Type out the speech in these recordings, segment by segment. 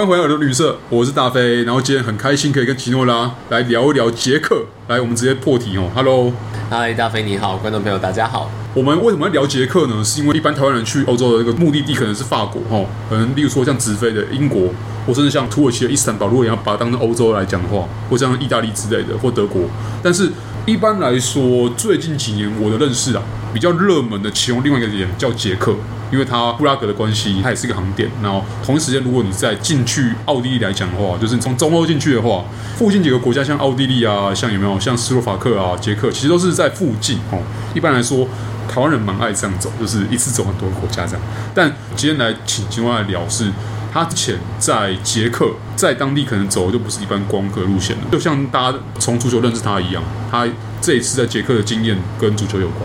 欢迎回来我的旅社，我是大飞。然后今天很开心可以跟奇诺拉来聊一聊捷克。来，我们直接破题哦。Hello，嗨，大飞你好，观众朋友大家好。我们为什么要聊捷克呢？是因为一般台湾人去欧洲的那个目的地可能是法国哦，可能例如说像直飞的英国，或甚至像土耳其的伊斯坦堡，如果你要把它当成欧洲来讲的话，或像意大利之类的，或德国。但是一般来说，最近几年我的认识啊，比较热门的其中另外一个点叫捷克。因为它布拉格的关系，它也是一个航点。然后同一时间，如果你在进去奥地利来讲的话，就是你从中欧进去的话，附近几个国家像奥地利啊，像有没有像斯洛伐克啊、捷克，其实都是在附近哦。一般来说，台湾人蛮爱这样走，就是一次走很多国家这样。但今天来请请问来聊是，他之前在捷克在当地可能走的就不是一般光客路线了，就像大家从足球认识他一样，他这一次在捷克的经验跟足球有关。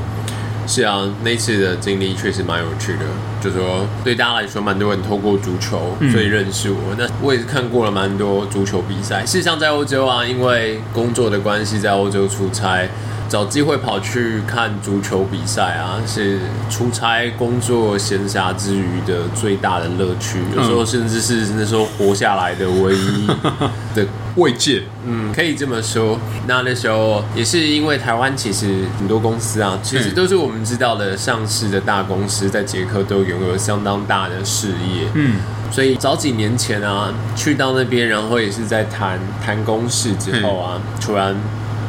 是啊，那次的经历确实蛮有趣的。就说，对大家来说，蛮多人透过足球所以认识我。那我也是看过了蛮多足球比赛。事实上，在欧洲啊，因为工作的关系，在欧洲出差，找机会跑去看足球比赛啊，是出差、工作、闲暇之余的最大的乐趣。有时候甚至是那时候活下来的唯一的。慰藉，嗯，可以这么说。那那时候也是因为台湾其实很多公司啊，其实都是我们知道的上市的大公司，在捷克都拥有相当大的事业，嗯，所以早几年前啊，去到那边，然后也是在谈谈公事之后啊，突然。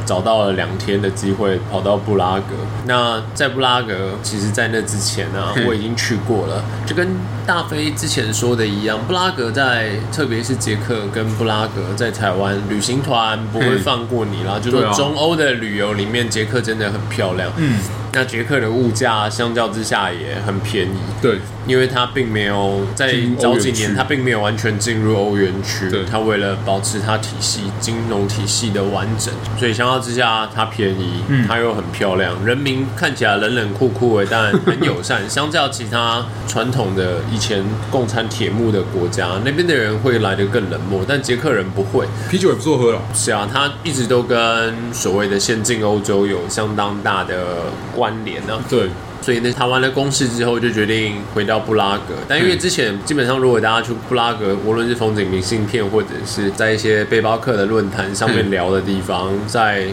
找到了两天的机会跑到布拉格。那在布拉格，其实，在那之前呢、啊，我已经去过了。就跟大飞之前说的一样，布拉格在，特别是捷克跟布拉格在台湾旅行团不会放过你啦。就说中欧的旅游里面，捷克真的很漂亮。嗯。那捷克的物价相较之下也很便宜，对，因为它并没有在早几年，它并没有完全进入欧元区，对，它为了保持它体系金融体系的完整，所以相较之下它便宜，嗯，它又很漂亮，人民看起来冷冷酷酷的，但很友善。相较其他传统的以前共产铁幕的国家，那边的人会来得更冷漠，但捷克人不会，啤酒也不错喝了。是啊，它一直都跟所谓的先进欧洲有相当大的关关联呢？对，所以呢，谈完了公事之后，就决定回到布拉格。但因为之前基本上，如果大家去布拉格，无论是风景明信片，或者是在一些背包客的论坛上面聊的地方，在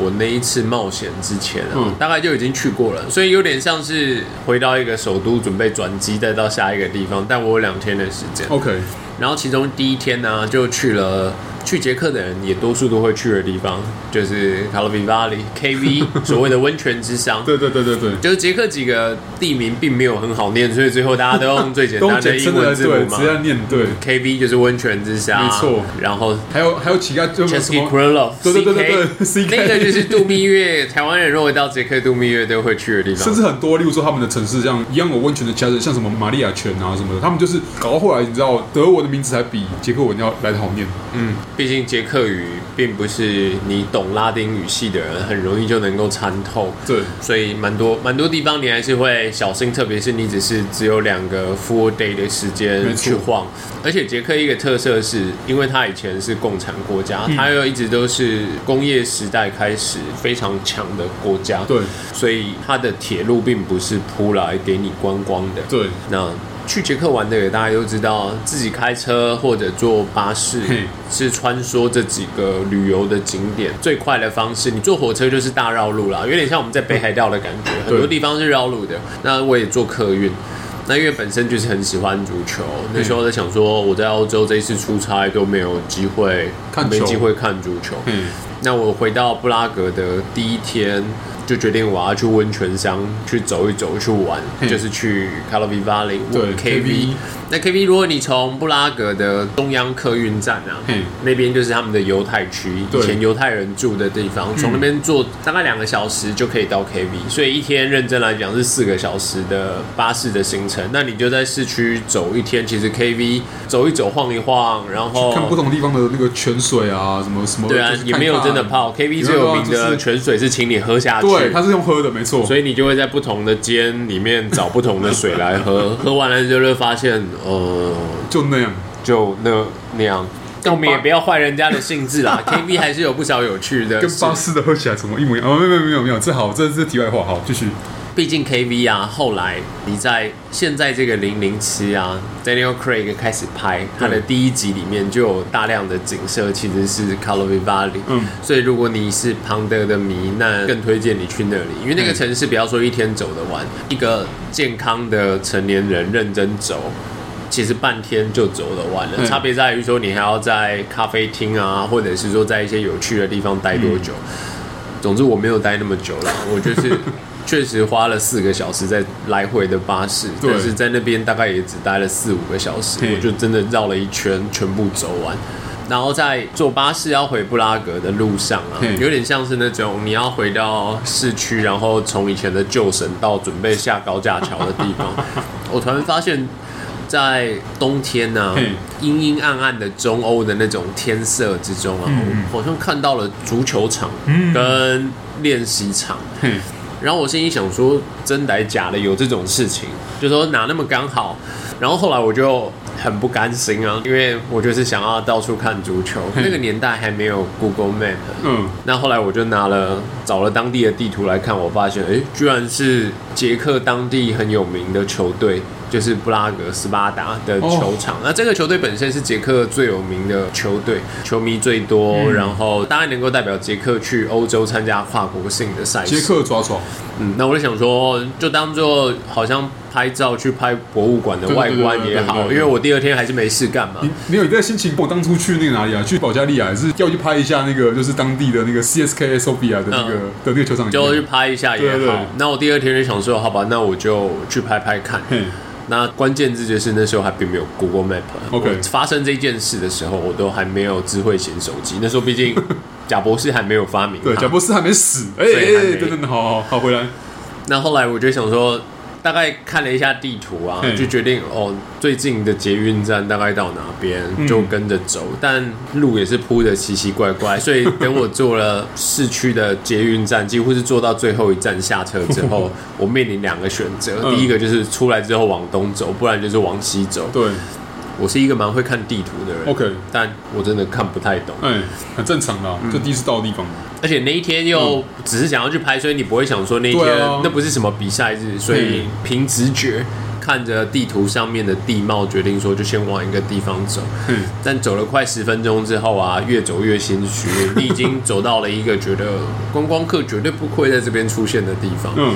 我那一次冒险之前啊，嗯，大概就已经去过了，所以有点像是回到一个首都，准备转机再到下一个地方。但我有两天的时间，OK。然后其中第一天呢，就去了。去捷克的人也多数都会去的地方，就是卡洛维瓦里 KV，所谓的温泉之乡。对对对对对，就是捷克几个地名并没有很好念，所以最后大家都用最简单的英文字母嘛，直接念对。KV 就是温泉之乡，没错。然后还有还有其他就什么 Český Krumlov，对对对对，CK 那个就是度蜜月，台湾人如果到捷克度蜜月都会去的地方。甚至很多，例如说他们的城市，像一样有温泉的家人，像什么玛利亚泉啊什么的，他们就是搞到后来，你知道德文的名字还比捷克文要来得好念。嗯，毕竟捷克语。并不是你懂拉丁语系的人很容易就能够参透，对，所以蛮多蛮多地方你还是会小心，特别是你只是只有两个 full day 的时间去晃。而且捷克一个特色是，因为它以前是共产国家，嗯、它又一直都是工业时代开始非常强的国家，对，所以它的铁路并不是铺来给你观光的，对，那。去捷克玩的也，大家都知道，自己开车或者坐巴士是穿梭这几个旅游的景点最快的方式。你坐火车就是大绕路啦，有点像我们在北海道的感觉，很多地方是绕路的。那我也坐客运，那因为本身就是很喜欢足球，那时候在想说，我在欧洲这一次出差都没有机会看，没机会看足球。嗯那我回到布拉格的第一天。就决定我要去温泉乡去走一走，去玩，就是去卡洛维瓦里对 KV。那 KV，如果你从布拉格的中央客运站啊，嗯那边就是他们的犹太区，以前犹太人住的地方，从那边坐大概两个小时就可以到 KV。所以一天认真来讲是四个小时的巴士的行程。那你就在市区走一天，其实 KV 走一走晃一晃，然后看不同地方的那个泉水啊，什么什么。对啊，也没有真的泡。KV 最有名的泉水是请你喝下去。对，它是用喝的，没错。所以你就会在不同的间里面找不同的水来喝，喝完了就会发现，呃，就那样，就那那样。但我们也不要坏人家的兴致啦。K V 还是有不少有趣的，跟巴士的喝起来怎么一模一样？哦，没有没有没有没有，这好，这是题外话，好，继续。毕竟 KV 啊，后来你在现在这个零零七啊，Daniel Craig 开始拍他的第一集里面就有大量的景色，其实是 Karlovy Vary。嗯，所以如果你是庞德的迷，那更推荐你去那里，因为那个城市不要说一天走得完，一个健康的成年人认真走，其实半天就走得完了。差别在于说你还要在咖啡厅啊，或者是说在一些有趣的地方待多久。总之我没有待那么久了，我就是。确实花了四个小时在来回的巴士，但是在那边大概也只待了四五个小时，我就真的绕了一圈，全部走完。然后在坐巴士要回布拉格的路上啊，有点像是那种你要回到市区，然后从以前的旧省道准备下高架桥的地方。我突然发现，在冬天呢、啊，阴阴暗暗的中欧的那种天色之中啊，我好像看到了足球场跟练习场。然后我心里想说，真的假的？有这种事情？就说哪那么刚好？然后后来我就很不甘心啊，因为我就是想要到处看足球。那个年代还没有 Google Map。嗯。那后来我就拿了找了当地的地图来看，我发现，哎，居然是捷克当地很有名的球队。就是布拉格斯巴达的球场，那这个球队本身是捷克最有名的球队，球迷最多，嗯、然后当然能够代表捷克去欧洲参加跨国性的赛事。捷克抓抓，嗯，那我就想说，就当做好像拍照去拍博物馆的外观也好，因为我第二天还是没事干嘛。没有你这个心情，我当初去那个哪里啊？去保加利亚，是要去拍一下那个，就是当地的那个 CSKA Sofia 的那个、嗯、的那个球场，就去拍一下也好。那我第二天就想说，好吧，那我就去拍拍看。那关键字就是那时候还并没有 Google Map。OK，发生这件事的时候，我都还没有智慧型手机。那时候毕竟 贾博士还没有发明，对，贾博士还没死。哎哎，等等，好好好，回来。那后来我就想说。大概看了一下地图啊，就决定哦，最近的捷运站大概到哪边，就跟着走。嗯、但路也是铺的奇奇怪怪，所以等我坐了市区的捷运站，几乎是坐到最后一站下车之后，我面临两个选择。嗯、第一个就是出来之后往东走，不然就是往西走。对。我是一个蛮会看地图的人，OK，但我真的看不太懂。哎，很正常的，就第一次到的地方。而且那一天又只是想要去拍，所以你不会想说那一天那不是什么比赛日，所以凭直觉看着地图上面的地貌，决定说就先往一个地方走。嗯，但走了快十分钟之后啊，越走越心虚，你已经走到了一个觉得观光客绝对不会在这边出现的地方。嗯。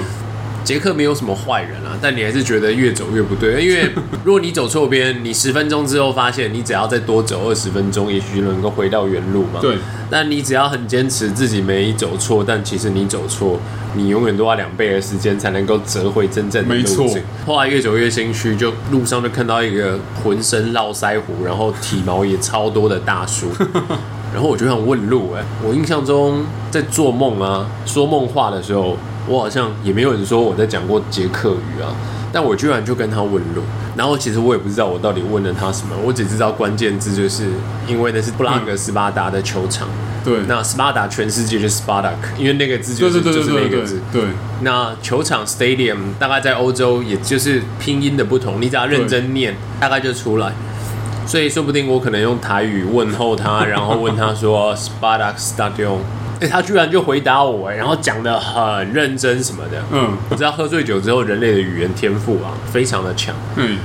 捷克没有什么坏人啊，但你还是觉得越走越不对，因为 如果你走错边，你十分钟之后发现你只要再多走二十分钟，也许就能够回到原路嘛。对。但你只要很坚持自己没走错，但其实你走错，你永远都要两倍的时间才能够折回真正的路径。没错。后来越走越心虚，就路上就看到一个浑身络腮胡，然后体毛也超多的大叔，然后我就想问路，哎，我印象中在做梦啊，说梦话的时候。我好像也没有人说我在讲过捷克语啊，但我居然就跟他问路，然后其实我也不知道我到底问了他什么，我只知道关键字就是因为那是布拉格斯巴达的球场，对，那斯巴达全世界就是 Spartak，因为那个字就是就是那个字，对，那球场 Stadium 大概在欧洲也就是拼音的不同，你只要认真念，大概就出来，所以说不定我可能用台语问候他，然后问他说 Spartak Stadion。欸、他居然就回答我，然后讲的很认真什么的。嗯，我知道喝醉酒之后，人类的语言天赋啊，非常的强。嗯，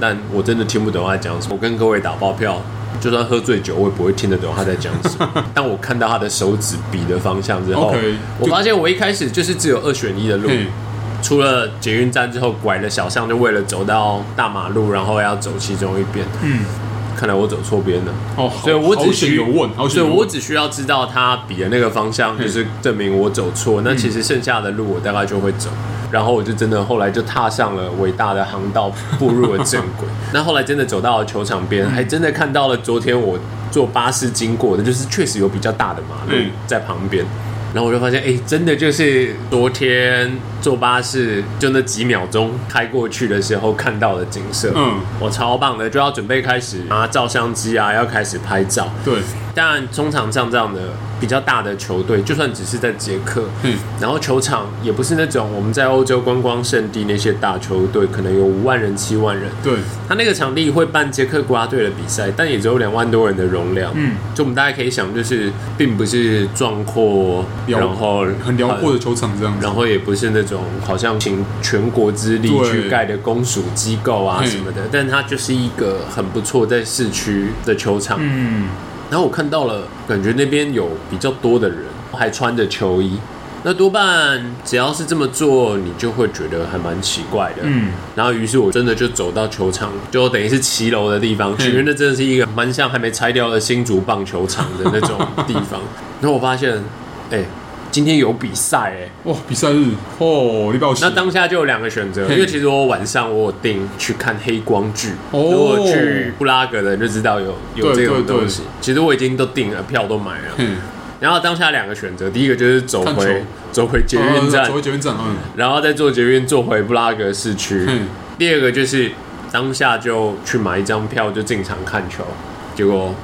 但我真的听不懂他在讲什么。我跟各位打包票，就算喝醉酒，我也不会听得懂他在讲什么。但我看到他的手指比的方向之后，okay, 我发现我一开始就是只有二选一的路，出了捷运站之后拐了小巷，就为了走到大马路，然后要走其中一边。嗯。看来我走错边了哦，所以我只需要问，所以我只需要知道他比的那个方向，就是证明我走错。那其实剩下的路我大概就会走，然后我就真的后来就踏上了伟大的航道，步入了正轨。那后来真的走到了球场边，还真的看到了昨天我坐巴士经过的，就是确实有比较大的马路在旁边。然后我就发现，哎，真的就是昨天坐巴士就那几秒钟开过去的时候看到的景色。嗯，我超棒的，就要准备开始拿照相机啊，要开始拍照。对，当然中场像这样的比较大的球队，就算只是在捷克，嗯，然后球场也不是那种我们在欧洲观光圣地那些大球队，可能有五万人、七万人。对，他那个场地会办捷克国家队的比赛，但也只有两万多人的容量。嗯，就我们大家可以想，就是并不是壮阔，然后很辽阔的球场这样子，然后也不是那种好像请全国之力去盖的公署机构啊什么的，但它就是一个很不错在市区的球场。嗯。然后我看到了，感觉那边有比较多的人还穿着球衣，那多半只要是这么做，你就会觉得还蛮奇怪的。嗯，然后于是我真的就走到球场，就等于是骑楼的地方，因为那真的是一个蛮像还没拆掉的新竹棒球场的那种地方。然后我发现，哎。今天有比赛哎！哇，比赛日哦，你报喜。那当下就有两个选择，因为其实我晚上我有订去看黑光剧。哦。如果去布拉格的人就知道有有这种东西。其实我已经都订了票，都买了。嗯。然后当下两个选择，第一个就是走回走回捷运站，走回捷运站，嗯。然后再坐捷运坐回布拉格市区。嗯。第二个就是当下就去买一张票就进场看球，结果。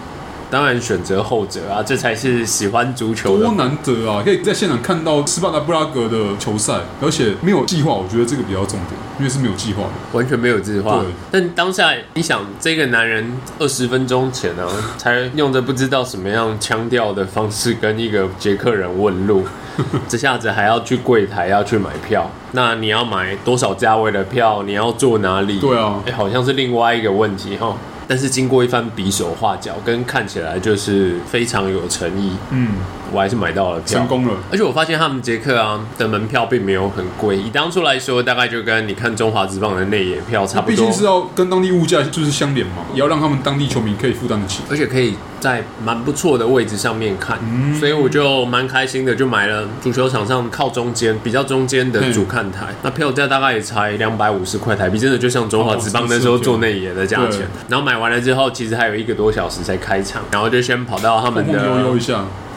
当然选择后者啊，这才是喜欢足球的。多难得啊！可以在现场看到斯巴达布拉格的球赛，而且没有计划，我觉得这个比较重点，因为是没有计划的，完全没有计划。对。但当下你想，这个男人二十分钟前呢、啊，才用着不知道什么样腔调的方式跟一个捷克人问路，这下子还要去柜台要去买票，那你要买多少价位的票？你要坐哪里？对啊，哎，好像是另外一个问题哈。但是经过一番比手画脚，跟看起来就是非常有诚意。嗯，我还是买到了票，成功了。而且我发现他们捷克啊的门票并没有很贵，以当初来说，大概就跟你看中华职棒的内野票差不多。毕竟是要跟当地物价就是相连嘛，也要让他们当地球迷可以负担得起，而且可以在蛮不错的位置上面看。嗯，所以我就蛮开心的，就买了足球场上靠中间、比较中间的主看台。那票价大概也才两百五十块台币，真的就像中华职棒那时候做内野的价钱。然后买。完了之后，其实还有一个多小时才开场，然后就先跑到他们的，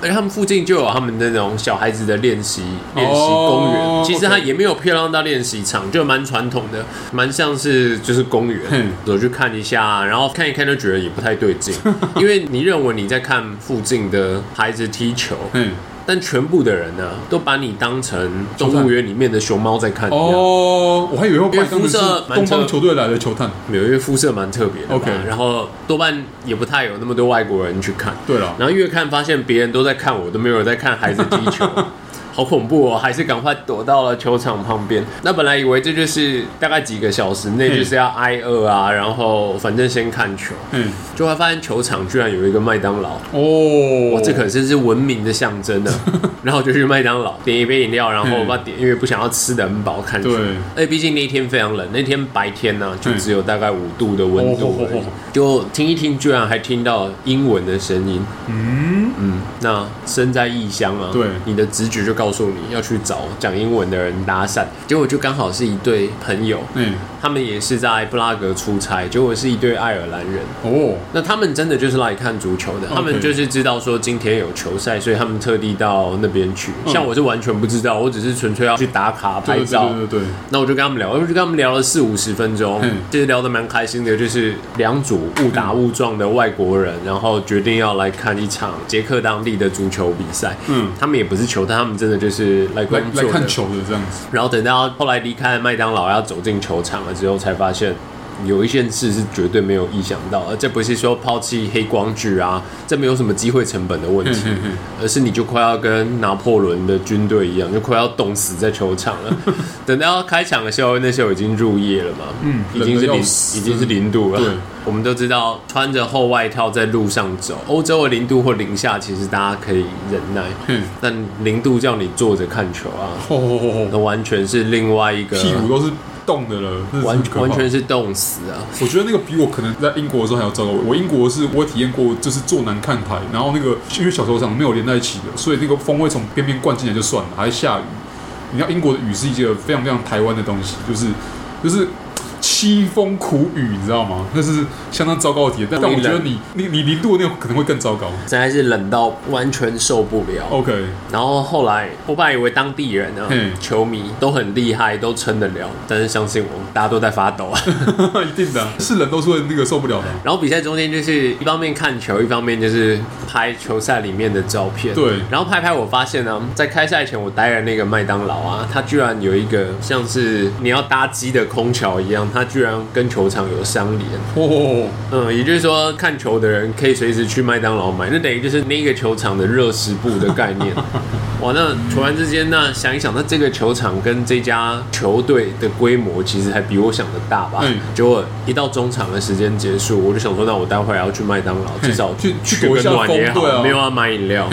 而且他们附近就有他们那种小孩子的练习练习公园。其实它也没有漂亮到练习场，就蛮传统的，蛮像是就是公园，走去看一下，然后看一看就觉得也不太对劲，因为你认为你在看附近的孩子踢球。但全部的人呢、啊，都把你当成动物园里面的熊猫在看哦。我还以为会把肤色东方球队来的球探，没有，因为肤色蛮特别的。OK，然后多半也不太有那么多外国人去看。对了，然后越看发现别人都在看我，都没有人在看孩子踢球。好恐怖哦！还是赶快躲到了球场旁边。那本来以为这就是大概几个小时内就是要挨饿啊，然后反正先看球。嗯，就会发现球场居然有一个麦当劳哦，哇，这可真是文明的象征呢。然后就去麦当劳点一杯饮料，然后我把点，因为不想要吃的很饱看球。对，哎，毕竟那天非常冷，那天白天呢就只有大概五度的温度而已。就听一听，居然还听到英文的声音。嗯嗯，那身在异乡啊，对，你的直觉就。告诉你要去找讲英文的人搭讪，结果就刚好是一对朋友，嗯，他们也是在布拉格出差，结果是一对爱尔兰人哦。那他们真的就是来看足球的，他们就是知道说今天有球赛，所以他们特地到那边去。像我是完全不知道，我只是纯粹要去打卡拍照。对对对。那我就跟他们聊，我就跟他们聊了四五十分钟，其实聊得蛮开心的。就是两组误打误撞的外国人，然后决定要来看一场捷克当地的足球比赛。嗯，他们也不是球探，他们真的。就是来观来看球的这样子，然后等到后来离开麦当劳要走进球场了之后，才发现有一件事是绝对没有意想到，而这不是说抛弃黑光剧啊，这没有什么机会成本的问题，而是你就快要跟拿破仑的军队一样，就快要冻死在球场了。等到开场的时候，那时候已经入夜了嘛，嗯，已经是零，已经是零度了。对。我们都知道，穿着厚外套在路上走，欧洲的零度或零下，其实大家可以忍耐。嗯，但零度叫你坐着看球啊，那完全是另外一个，屁股都是冻的了，完完全是冻死啊！我觉得那个比我可能在英国的时候还要糟糕。我英国是我体验过，就是坐南看台，然后那个因为小球场没有连在一起的，所以那个风会从边边灌进来就算了，还下雨。你知道英国的雨是一个非常非常台湾的东西，就是就是。凄风苦雨，你知道吗？那是相当糟糕的体验。但但我觉得你你你零度的那种可能会更糟糕，真的是冷到完全受不了。OK，然后后来我本来以为当地人啊，球迷都很厉害，都撑得了，但是相信我，大家都在发抖啊，一定的，是人都是会那个受不了的。然后比赛中间就是一方面看球，一方面就是拍球赛里面的照片。对，然后拍拍我发现呢，在开赛前我待的那个麦当劳啊，它居然有一个像是你要搭机的空桥一样。它居然跟球场有相连哦，嗯，也就是说看球的人可以随时去麦当劳买，那等于就是那个球场的热食部的概念。哇，那突然之间，那想一想，那这个球场跟这家球队的规模其实还比我想的大吧？嗯，结果一到中场的时间结束，我就想说，那我待会儿要去麦当劳，至少去去取个暖也好，没有要买饮料。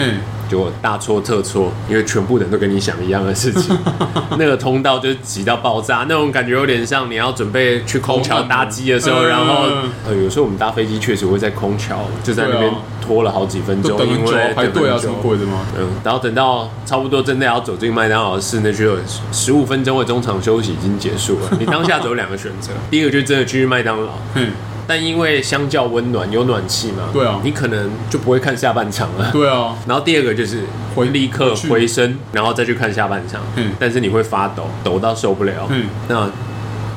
结果大错特错，因为全部人都跟你想一样的事情，那个通道就挤到爆炸，那种感觉有点像你要准备去空桥搭机的时候，然后呃，有时候我们搭飞机确实会在空桥就在那边拖了好几分钟，因为排队啊什么鬼的嘛，嗯，然后等到差不多真的要走进麦当劳的室内，就有十五分钟的中场休息已经结束了，你当下只有两个选择，第一个就真的去麦当劳，嗯。但因为相较温暖，有暖气嘛？对啊，你可能就不会看下半场了。对啊，然后第二个就是会立刻回身，然后再去看下半场。嗯，但是你会发抖，抖到受不了。嗯，那。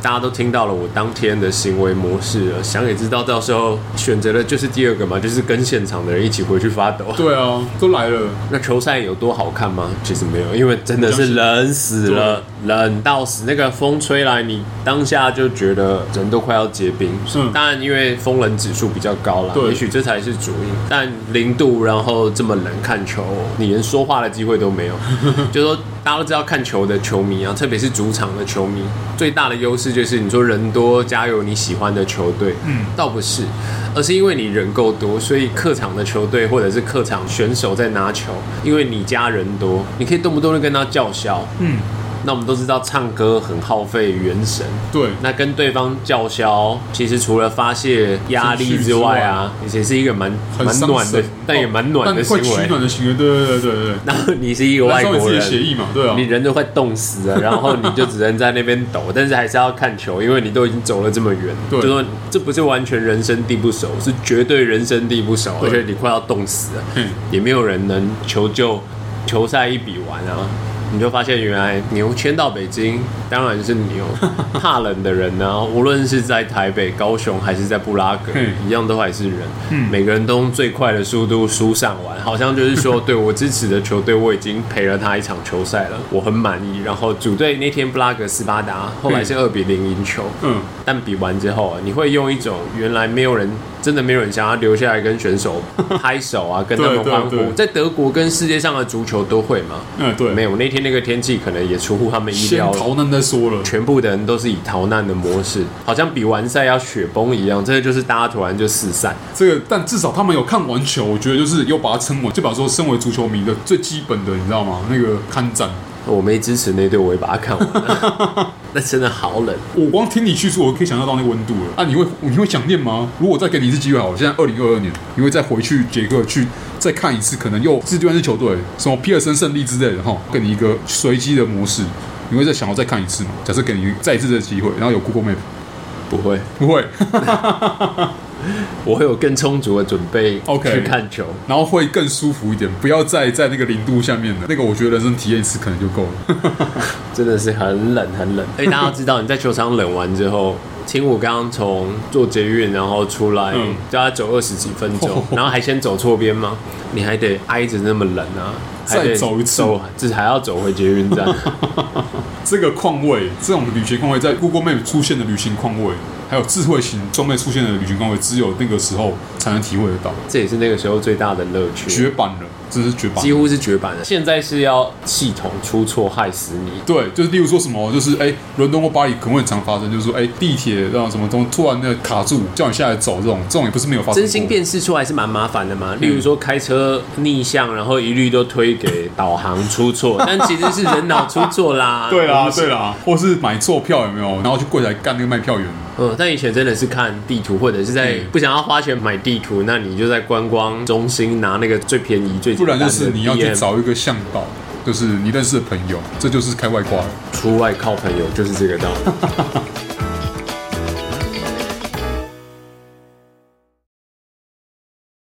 大家都听到了我当天的行为模式了，想也知道到时候选择的就是第二个嘛，就是跟现场的人一起回去发抖。对啊，都来了。那球赛有多好看吗？其实没有，因为真的是冷死了，冷到死。那个风吹来，你当下就觉得人都快要结冰。嗯，当然因为风冷指数比较高了，也许这才是主因。但零度，然后这么冷看球，你连说话的机会都没有。就说大家都知道看球的球迷啊，特别是主场的球迷，最大的优势。就是你说人多加油你喜欢的球队，嗯，倒不是，而是因为你人够多，所以客场的球队或者是客场选手在拿球，因为你家人多，你可以动不动就跟他叫嚣，嗯。那我们都知道唱歌很耗费元神，对。那跟对方叫嚣，其实除了发泄压力之外啊，也是一个蛮蛮暖的，但也蛮暖的行为。取暖的行为，对对对对对。然后你是一个外国人，协议嘛，对啊。你人都快冻死了，然后你就只能在那边抖，但是还是要看球，因为你都已经走了这么远，对。就说这不是完全人生地不熟，是绝对人生地不熟，而且你快要冻死了，嗯，也没有人能求救，球赛一比完啊。你就发现，原来牛迁到北京，当然是牛。怕冷的人呢、啊，无论是在台北、高雄，还是在布拉格，一样都还是人。每个人都用最快的速度疏散完，好像就是说，对我支持的球队，我已经陪了他一场球赛了，我很满意。然后主队那天布拉格斯巴达后来是二比零赢球。嗯，但比完之后，你会用一种原来没有人。真的没有人想要留下来跟选手拍手啊，跟他们欢呼。在德国跟世界上的足球都会吗？嗯，对，没有。那天那个天气可能也出乎他们意料。先逃难再说了，全部的人都是以逃难的模式，好像比完赛要雪崩一样。这个就是大家突然就四散。这个，但至少他们有看完球，我觉得就是又把它撑完，就把说身为足球迷的最基本的，你知道吗？那个看战。我没支持那队，我也把它看完了。那真的好冷，我光听你叙述，我可以想象到那个温度了。啊，你会你会想念吗？如果再给你一次机会，好，现在二零二二年，你会再回去捷克去再看一次，可能又是对方是球队，什么皮尔森胜利之类的哈，给你一个随机的模式，你会再想要再看一次吗？假设给你再一次的机会，然后有 Google Map，不会，不会。我会有更充足的准备，OK，去看球，然后会更舒服一点，不要再在那个零度下面了那个，我觉得人生体验一次可能就够了。真的是很冷，很冷。哎，大家知道你在球场冷完之后，听我刚刚从坐捷运然后出来，他走二十几分钟，然后还先走错边吗？你还得挨着那么冷啊，再走一次，这还要走回捷运站。这个况味，这种旅行况味，在 Google Map 出现的旅行况味。还有智慧型装备出现的旅行方位，只有那个时候才能体会得到。这也是那个时候最大的乐趣。绝版了，真是绝版，几乎是绝版的。现在是要系统出错害死你。对，就是例如说什么，就是哎，伦敦或巴黎可能会很常发生，就是说哎，地铁让什么东西突然那个卡住，叫你下来走，这种这种也不是没有发生。真心辨识出来是蛮麻烦的嘛。例如说开车逆向，然后一律都推给导航出错，但其实是人脑出错啦。对啦，对啦，或是买错票有没有？然后去柜台干那个卖票员。嗯，但以前真的是看地图，或者是在不想要花钱买地图，那你就在观光中心拿那个最便宜、最不然就是你要去找一个向导，就是你认识的朋友，这就是开外挂。出外靠朋友，就是这个道理。